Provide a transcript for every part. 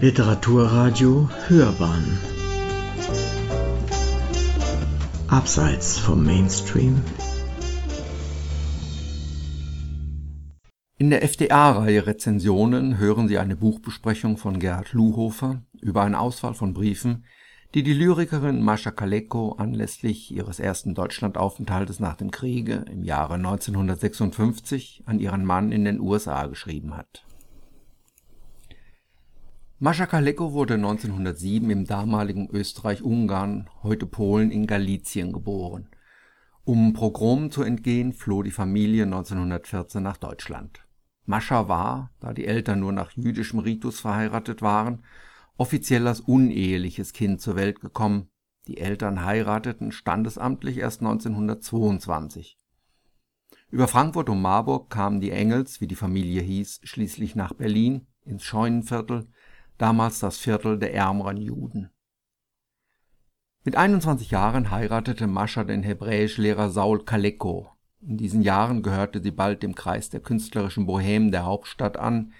Literaturradio Hörbahn Abseits vom Mainstream In der FDA-Reihe Rezensionen hören Sie eine Buchbesprechung von Gerhard Luhofer über eine Auswahl von Briefen, die die Lyrikerin Mascha Kaleko anlässlich ihres ersten Deutschlandaufenthaltes nach dem Kriege im Jahre 1956 an ihren Mann in den USA geschrieben hat. Mascha Kaleko wurde 1907 im damaligen Österreich-Ungarn, heute Polen, in Galizien geboren. Um Pogromen zu entgehen, floh die Familie 1914 nach Deutschland. Mascha war, da die Eltern nur nach jüdischem Ritus verheiratet waren offiziell als uneheliches Kind zur Welt gekommen, die Eltern heirateten standesamtlich erst 1922. Über Frankfurt und Marburg kamen die Engels, wie die Familie hieß, schließlich nach Berlin ins Scheunenviertel, damals das Viertel der ärmeren Juden. Mit 21 Jahren heiratete Mascha den Hebräischlehrer Saul Kaleko. In diesen Jahren gehörte sie bald dem Kreis der künstlerischen Bohemen der Hauptstadt an,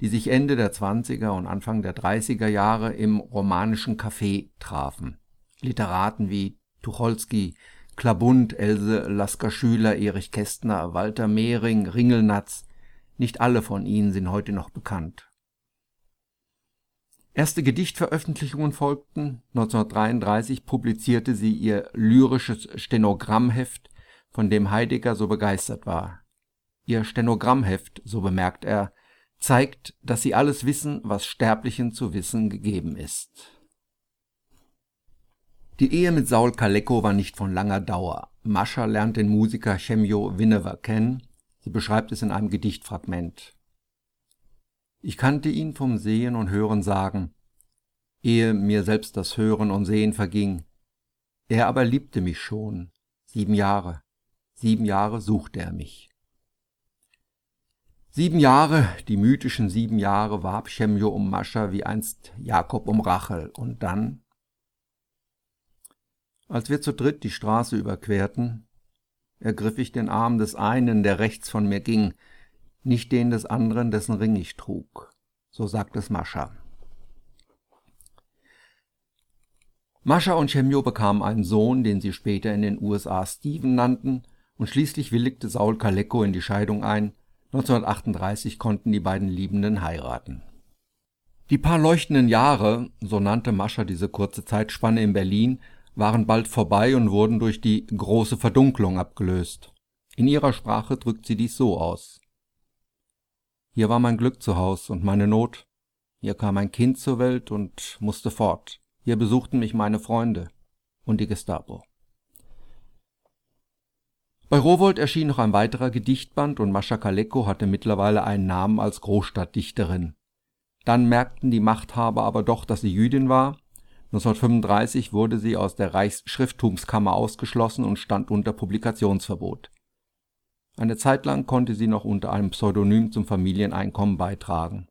die sich Ende der 20er und Anfang der 30er Jahre im romanischen Café trafen. Literaten wie Tucholsky, Klabund, Else Lasker-Schüler, Erich Kästner, Walter Mehring, Ringelnatz, nicht alle von ihnen sind heute noch bekannt. Erste Gedichtveröffentlichungen folgten. 1933 publizierte sie ihr lyrisches Stenogrammheft, von dem Heidegger so begeistert war. Ihr Stenogrammheft, so bemerkt er, zeigt, dass sie alles wissen, was Sterblichen zu wissen gegeben ist. Die Ehe mit Saul Kaleko war nicht von langer Dauer. Mascha lernt den Musiker Chemio Winever kennen. Sie beschreibt es in einem Gedichtfragment. Ich kannte ihn vom Sehen und Hören sagen, ehe mir selbst das Hören und Sehen verging. Er aber liebte mich schon, sieben Jahre. Sieben Jahre suchte er mich. Sieben Jahre, die mythischen sieben Jahre, warb Chemio um Mascha wie einst Jakob um Rachel. Und dann? Als wir zu dritt die Straße überquerten, ergriff ich den Arm des einen, der rechts von mir ging, nicht den des anderen, dessen Ring ich trug. So sagt es Mascha. Mascha und Chemio bekamen einen Sohn, den sie später in den USA Steven nannten, und schließlich willigte Saul Kaleko in die Scheidung ein, 1938 konnten die beiden Liebenden heiraten. Die paar leuchtenden Jahre, so nannte Mascha diese kurze Zeitspanne in Berlin, waren bald vorbei und wurden durch die große Verdunklung abgelöst. In ihrer Sprache drückt sie dies so aus. Hier war mein Glück zu Haus und meine Not. Hier kam ein Kind zur Welt und musste fort. Hier besuchten mich meine Freunde und die Gestapo. Bei Rowohlt erschien noch ein weiterer Gedichtband und Mascha Kaleko hatte mittlerweile einen Namen als Großstadtdichterin. Dann merkten die Machthaber aber doch, dass sie Jüdin war. 1935 wurde sie aus der Reichsschrifttumskammer ausgeschlossen und stand unter Publikationsverbot. Eine Zeit lang konnte sie noch unter einem Pseudonym zum Familieneinkommen beitragen.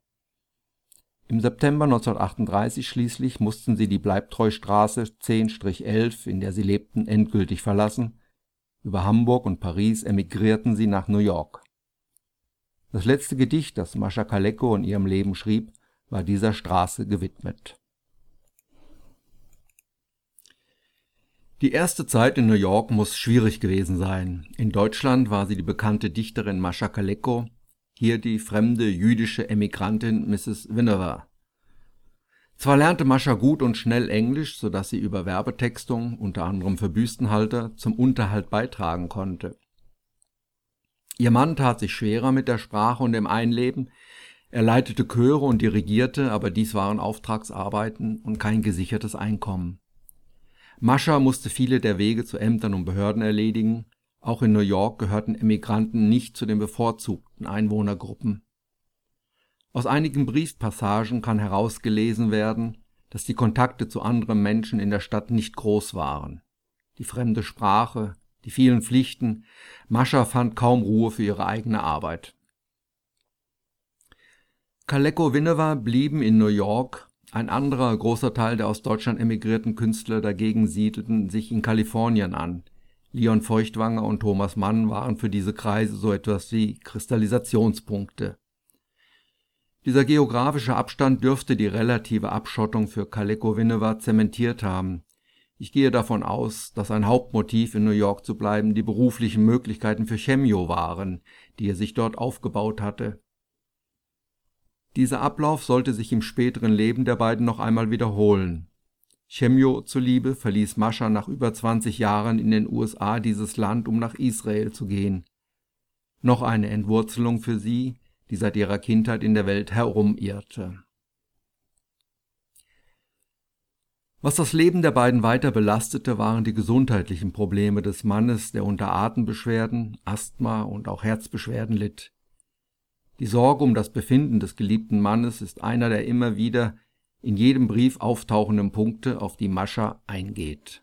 Im September 1938 schließlich mussten sie die Bleibtreustraße 10-11, in der sie lebten, endgültig verlassen über Hamburg und Paris emigrierten sie nach New York. Das letzte Gedicht, das Mascha Kaleko in ihrem Leben schrieb, war dieser Straße gewidmet. Die erste Zeit in New York muss schwierig gewesen sein. In Deutschland war sie die bekannte Dichterin Mascha Kaleko, hier die fremde jüdische Emigrantin Mrs. Winever. Zwar lernte Mascha gut und schnell Englisch, so dass sie über Werbetextung, unter anderem für Büstenhalter, zum Unterhalt beitragen konnte. Ihr Mann tat sich schwerer mit der Sprache und dem Einleben. Er leitete Chöre und dirigierte, aber dies waren Auftragsarbeiten und kein gesichertes Einkommen. Mascha musste viele der Wege zu Ämtern und Behörden erledigen. Auch in New York gehörten Emigranten nicht zu den bevorzugten Einwohnergruppen. Aus einigen Briefpassagen kann herausgelesen werden, dass die Kontakte zu anderen Menschen in der Stadt nicht groß waren. Die fremde Sprache, die vielen Pflichten, Mascha fand kaum Ruhe für ihre eigene Arbeit. Kaleko Winewa blieben in New York, ein anderer großer Teil der aus Deutschland emigrierten Künstler dagegen siedelten sich in Kalifornien an. Leon Feuchtwanger und Thomas Mann waren für diese Kreise so etwas wie Kristallisationspunkte. Dieser geografische Abstand dürfte die relative Abschottung für Kaleko-Winnewar zementiert haben. Ich gehe davon aus, dass ein Hauptmotiv in New York zu bleiben die beruflichen Möglichkeiten für Chemio waren, die er sich dort aufgebaut hatte. Dieser Ablauf sollte sich im späteren Leben der beiden noch einmal wiederholen. Chemio zuliebe verließ Mascha nach über 20 Jahren in den USA dieses Land, um nach Israel zu gehen. Noch eine Entwurzelung für sie, die seit ihrer Kindheit in der Welt herumirrte. Was das Leben der beiden weiter belastete, waren die gesundheitlichen Probleme des Mannes, der unter Atembeschwerden, Asthma und auch Herzbeschwerden litt. Die Sorge um das Befinden des geliebten Mannes ist einer der immer wieder in jedem Brief auftauchenden Punkte, auf die Mascha eingeht.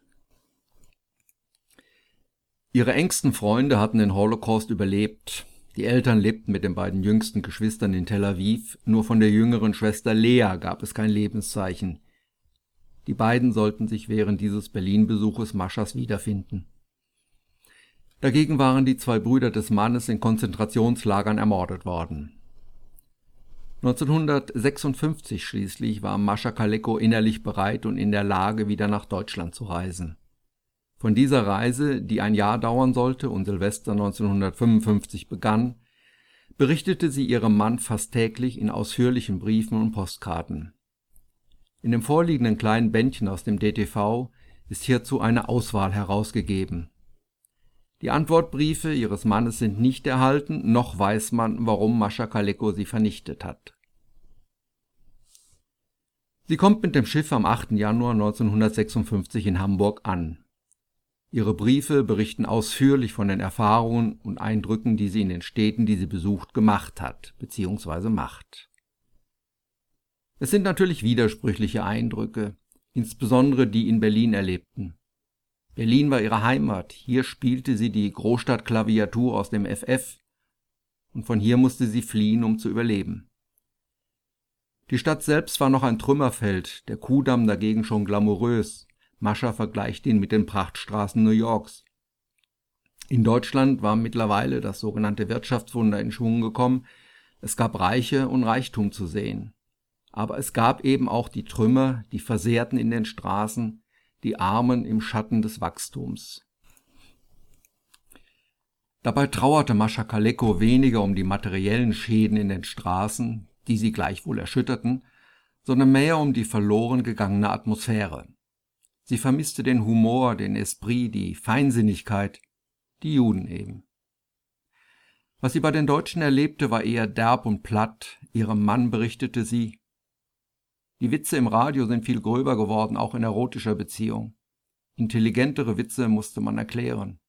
Ihre engsten Freunde hatten den Holocaust überlebt. Die Eltern lebten mit den beiden jüngsten Geschwistern in Tel Aviv, nur von der jüngeren Schwester Lea gab es kein Lebenszeichen. Die beiden sollten sich während dieses Berlin-Besuches Maschas wiederfinden. Dagegen waren die zwei Brüder des Mannes in Konzentrationslagern ermordet worden. 1956 schließlich war Mascha Kaleko innerlich bereit und in der Lage, wieder nach Deutschland zu reisen. Von dieser Reise, die ein Jahr dauern sollte und Silvester 1955 begann, berichtete sie ihrem Mann fast täglich in ausführlichen Briefen und Postkarten. In dem vorliegenden kleinen Bändchen aus dem DTV ist hierzu eine Auswahl herausgegeben. Die Antwortbriefe ihres Mannes sind nicht erhalten, noch weiß man, warum Mascha Kaleko sie vernichtet hat. Sie kommt mit dem Schiff am 8. Januar 1956 in Hamburg an. Ihre Briefe berichten ausführlich von den Erfahrungen und Eindrücken, die sie in den Städten, die sie besucht, gemacht hat bzw. macht. Es sind natürlich widersprüchliche Eindrücke, insbesondere die in Berlin erlebten. Berlin war ihre Heimat, hier spielte sie die Großstadtklaviatur aus dem FF, und von hier musste sie fliehen, um zu überleben. Die Stadt selbst war noch ein Trümmerfeld, der Kudamm dagegen schon glamourös. Mascha vergleicht ihn mit den Prachtstraßen New Yorks. In Deutschland war mittlerweile das sogenannte Wirtschaftswunder in Schwung gekommen, es gab Reiche und Reichtum zu sehen aber es gab eben auch die Trümmer, die Versehrten in den Straßen, die Armen im Schatten des Wachstums. Dabei trauerte Mascha Kaleko weniger um die materiellen Schäden in den Straßen, die sie gleichwohl erschütterten, sondern mehr um die verloren gegangene Atmosphäre. Sie vermisste den Humor, den Esprit, die Feinsinnigkeit, die Juden eben. Was sie bei den Deutschen erlebte, war eher derb und platt. Ihrem Mann berichtete sie, die Witze im Radio sind viel gröber geworden, auch in erotischer Beziehung. Intelligentere Witze musste man erklären.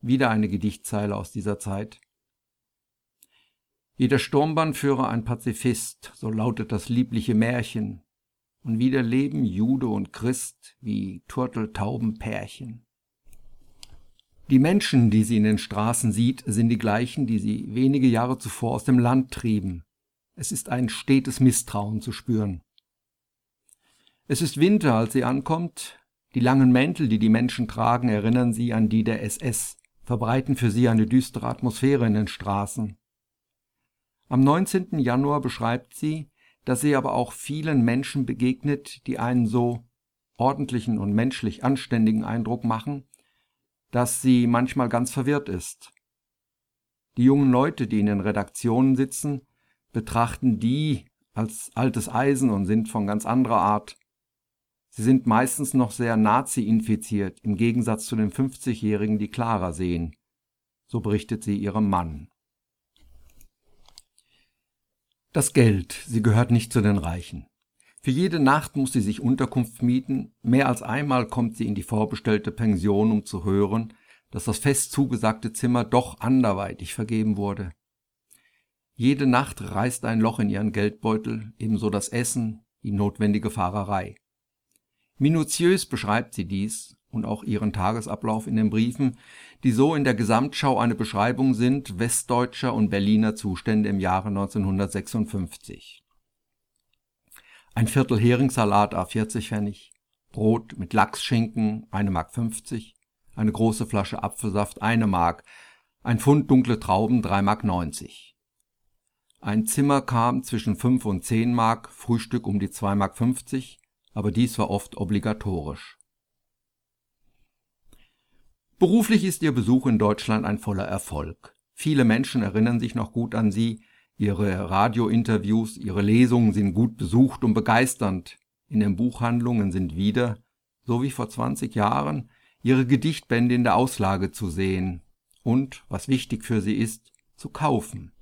Wieder eine Gedichtzeile aus dieser Zeit. Jeder Sturmbannführer ein Pazifist, so lautet das liebliche Märchen, und wieder leben Jude und Christ wie Turteltaubenpärchen. Die Menschen, die sie in den Straßen sieht, sind die gleichen, die sie wenige Jahre zuvor aus dem Land trieben. Es ist ein stetes Misstrauen zu spüren. Es ist Winter, als sie ankommt. Die langen Mäntel, die die Menschen tragen, erinnern sie an die der SS, verbreiten für sie eine düstere Atmosphäre in den Straßen. Am 19. Januar beschreibt sie, dass sie aber auch vielen Menschen begegnet, die einen so ordentlichen und menschlich anständigen Eindruck machen, dass sie manchmal ganz verwirrt ist. Die jungen Leute, die in den Redaktionen sitzen, betrachten die als altes Eisen und sind von ganz anderer Art. Sie sind meistens noch sehr Nazi-infiziert, im Gegensatz zu den 50-Jährigen, die klarer sehen. So berichtet sie ihrem Mann. Das Geld, sie gehört nicht zu den Reichen. Für jede Nacht muss sie sich Unterkunft mieten, mehr als einmal kommt sie in die vorbestellte Pension, um zu hören, dass das fest zugesagte Zimmer doch anderweitig vergeben wurde. Jede Nacht reißt ein Loch in ihren Geldbeutel, ebenso das Essen, die notwendige Fahrerei. Minutiös beschreibt sie dies und auch ihren Tagesablauf in den Briefen, die so in der Gesamtschau eine Beschreibung sind westdeutscher und Berliner Zustände im Jahre 1956. Ein Viertel Heringssalat a 40 Pfennig, Brot mit Lachsschinken 1 Mark 50, eine große Flasche Apfelsaft 1 Mark, ein Pfund dunkle Trauben 3 Mark 90. Ein Zimmer kam zwischen 5 und 10 Mark, Frühstück um die 2,50 Mark, aber dies war oft obligatorisch. Beruflich ist ihr Besuch in Deutschland ein voller Erfolg. Viele Menschen erinnern sich noch gut an sie, ihre Radiointerviews, ihre Lesungen sind gut besucht und begeisternd. In den Buchhandlungen sind wieder, so wie vor 20 Jahren, ihre Gedichtbände in der Auslage zu sehen und, was wichtig für sie ist, zu kaufen.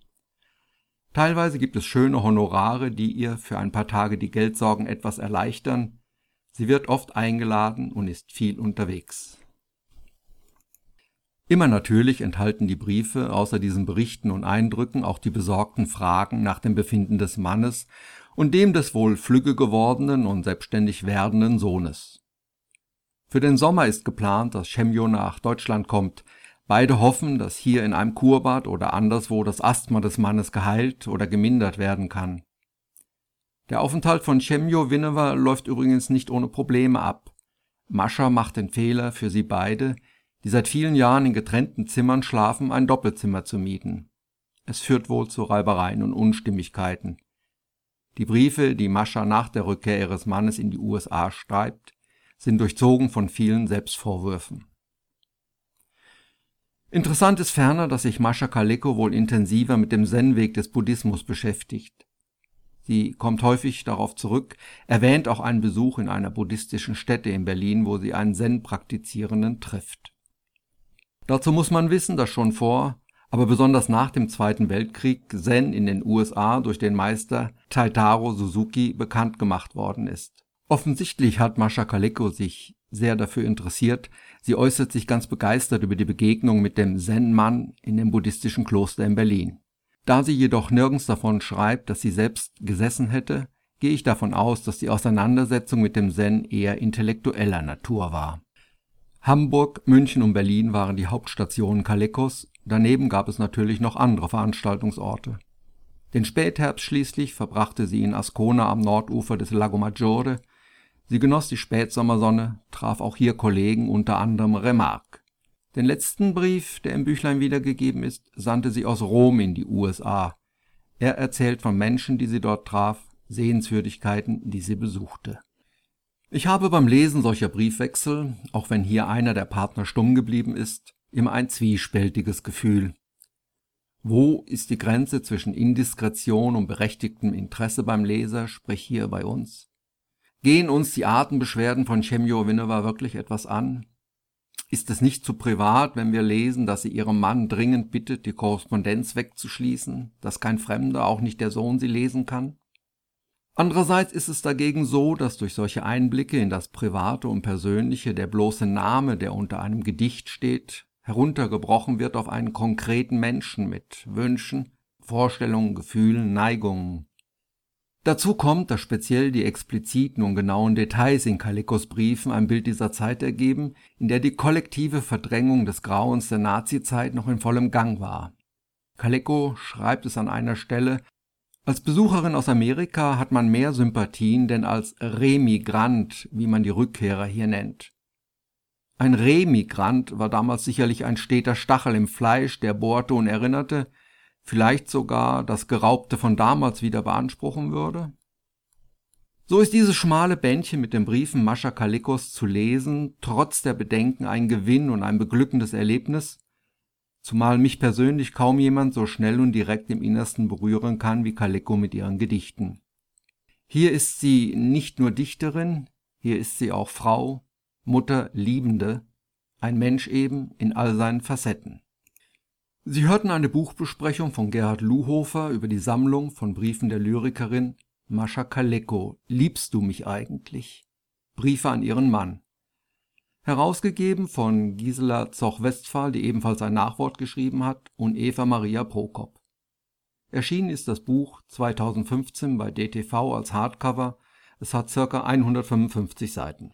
Teilweise gibt es schöne Honorare, die ihr für ein paar Tage die Geldsorgen etwas erleichtern. Sie wird oft eingeladen und ist viel unterwegs. Immer natürlich enthalten die Briefe außer diesen Berichten und Eindrücken auch die besorgten Fragen nach dem Befinden des Mannes und dem des wohl flügge gewordenen und selbstständig werdenden Sohnes. Für den Sommer ist geplant, dass Chemjo nach Deutschland kommt, Beide hoffen, dass hier in einem Kurbad oder anderswo das Asthma des Mannes geheilt oder gemindert werden kann. Der Aufenthalt von Chemjo Winnewer läuft übrigens nicht ohne Probleme ab. Mascha macht den Fehler für sie beide, die seit vielen Jahren in getrennten Zimmern schlafen, ein Doppelzimmer zu mieten. Es führt wohl zu Reibereien und Unstimmigkeiten. Die Briefe, die Mascha nach der Rückkehr ihres Mannes in die USA schreibt, sind durchzogen von vielen Selbstvorwürfen. Interessant ist ferner, dass sich Mascha Kaleko wohl intensiver mit dem Zen-Weg des Buddhismus beschäftigt. Sie kommt häufig darauf zurück, erwähnt auch einen Besuch in einer buddhistischen Stätte in Berlin, wo sie einen Zen-Praktizierenden trifft. Dazu muss man wissen, dass schon vor, aber besonders nach dem Zweiten Weltkrieg Zen in den USA durch den Meister Taitaro Suzuki bekannt gemacht worden ist. Offensichtlich hat Mascha Kaleko sich sehr dafür interessiert. Sie äußert sich ganz begeistert über die Begegnung mit dem Zen-Mann in dem buddhistischen Kloster in Berlin. Da sie jedoch nirgends davon schreibt, dass sie selbst gesessen hätte, gehe ich davon aus, dass die Auseinandersetzung mit dem Zen eher intellektueller Natur war. Hamburg, München und Berlin waren die Hauptstationen Kalekos, daneben gab es natürlich noch andere Veranstaltungsorte. Den Spätherbst schließlich verbrachte sie in Ascona am Nordufer des Lago Maggiore, Sie genoss die Spätsommersonne, traf auch hier Kollegen, unter anderem Remarque. Den letzten Brief, der im Büchlein wiedergegeben ist, sandte sie aus Rom in die USA. Er erzählt von Menschen, die sie dort traf, Sehenswürdigkeiten, die sie besuchte. Ich habe beim Lesen solcher Briefwechsel, auch wenn hier einer der Partner stumm geblieben ist, immer ein zwiespältiges Gefühl. Wo ist die Grenze zwischen Indiskretion und berechtigtem Interesse beim Leser, sprich hier bei uns? Gehen uns die Atembeschwerden von Chemio Winova wirklich etwas an? Ist es nicht zu privat, wenn wir lesen, dass sie ihrem Mann dringend bittet, die Korrespondenz wegzuschließen, dass kein Fremder, auch nicht der Sohn, sie lesen kann? Andererseits ist es dagegen so, dass durch solche Einblicke in das Private und Persönliche der bloße Name, der unter einem Gedicht steht, heruntergebrochen wird auf einen konkreten Menschen mit Wünschen, Vorstellungen, Gefühlen, Neigungen. Dazu kommt, dass speziell die expliziten und genauen Details in Kalikos Briefen ein Bild dieser Zeit ergeben, in der die kollektive Verdrängung des Grauens der Nazizeit noch in vollem Gang war. Kaliko schreibt es an einer Stelle, als Besucherin aus Amerika hat man mehr Sympathien denn als Remigrant, wie man die Rückkehrer hier nennt. Ein Remigrant war damals sicherlich ein steter Stachel im Fleisch, der bohrte und erinnerte, vielleicht sogar das Geraubte von damals wieder beanspruchen würde? So ist dieses schmale Bändchen mit den Briefen Mascha Kalikos zu lesen, trotz der Bedenken ein Gewinn und ein beglückendes Erlebnis, zumal mich persönlich kaum jemand so schnell und direkt im Innersten berühren kann wie Kaliko mit ihren Gedichten. Hier ist sie nicht nur Dichterin, hier ist sie auch Frau, Mutter, Liebende, ein Mensch eben in all seinen Facetten. Sie hörten eine Buchbesprechung von Gerhard Luhofer über die Sammlung von Briefen der Lyrikerin Mascha Kaleko Liebst du mich eigentlich? Briefe an ihren Mann. Herausgegeben von Gisela Zoch-Westphal, die ebenfalls ein Nachwort geschrieben hat, und Eva Maria Prokop. Erschienen ist das Buch 2015 bei DTV als Hardcover. Es hat ca. 155 Seiten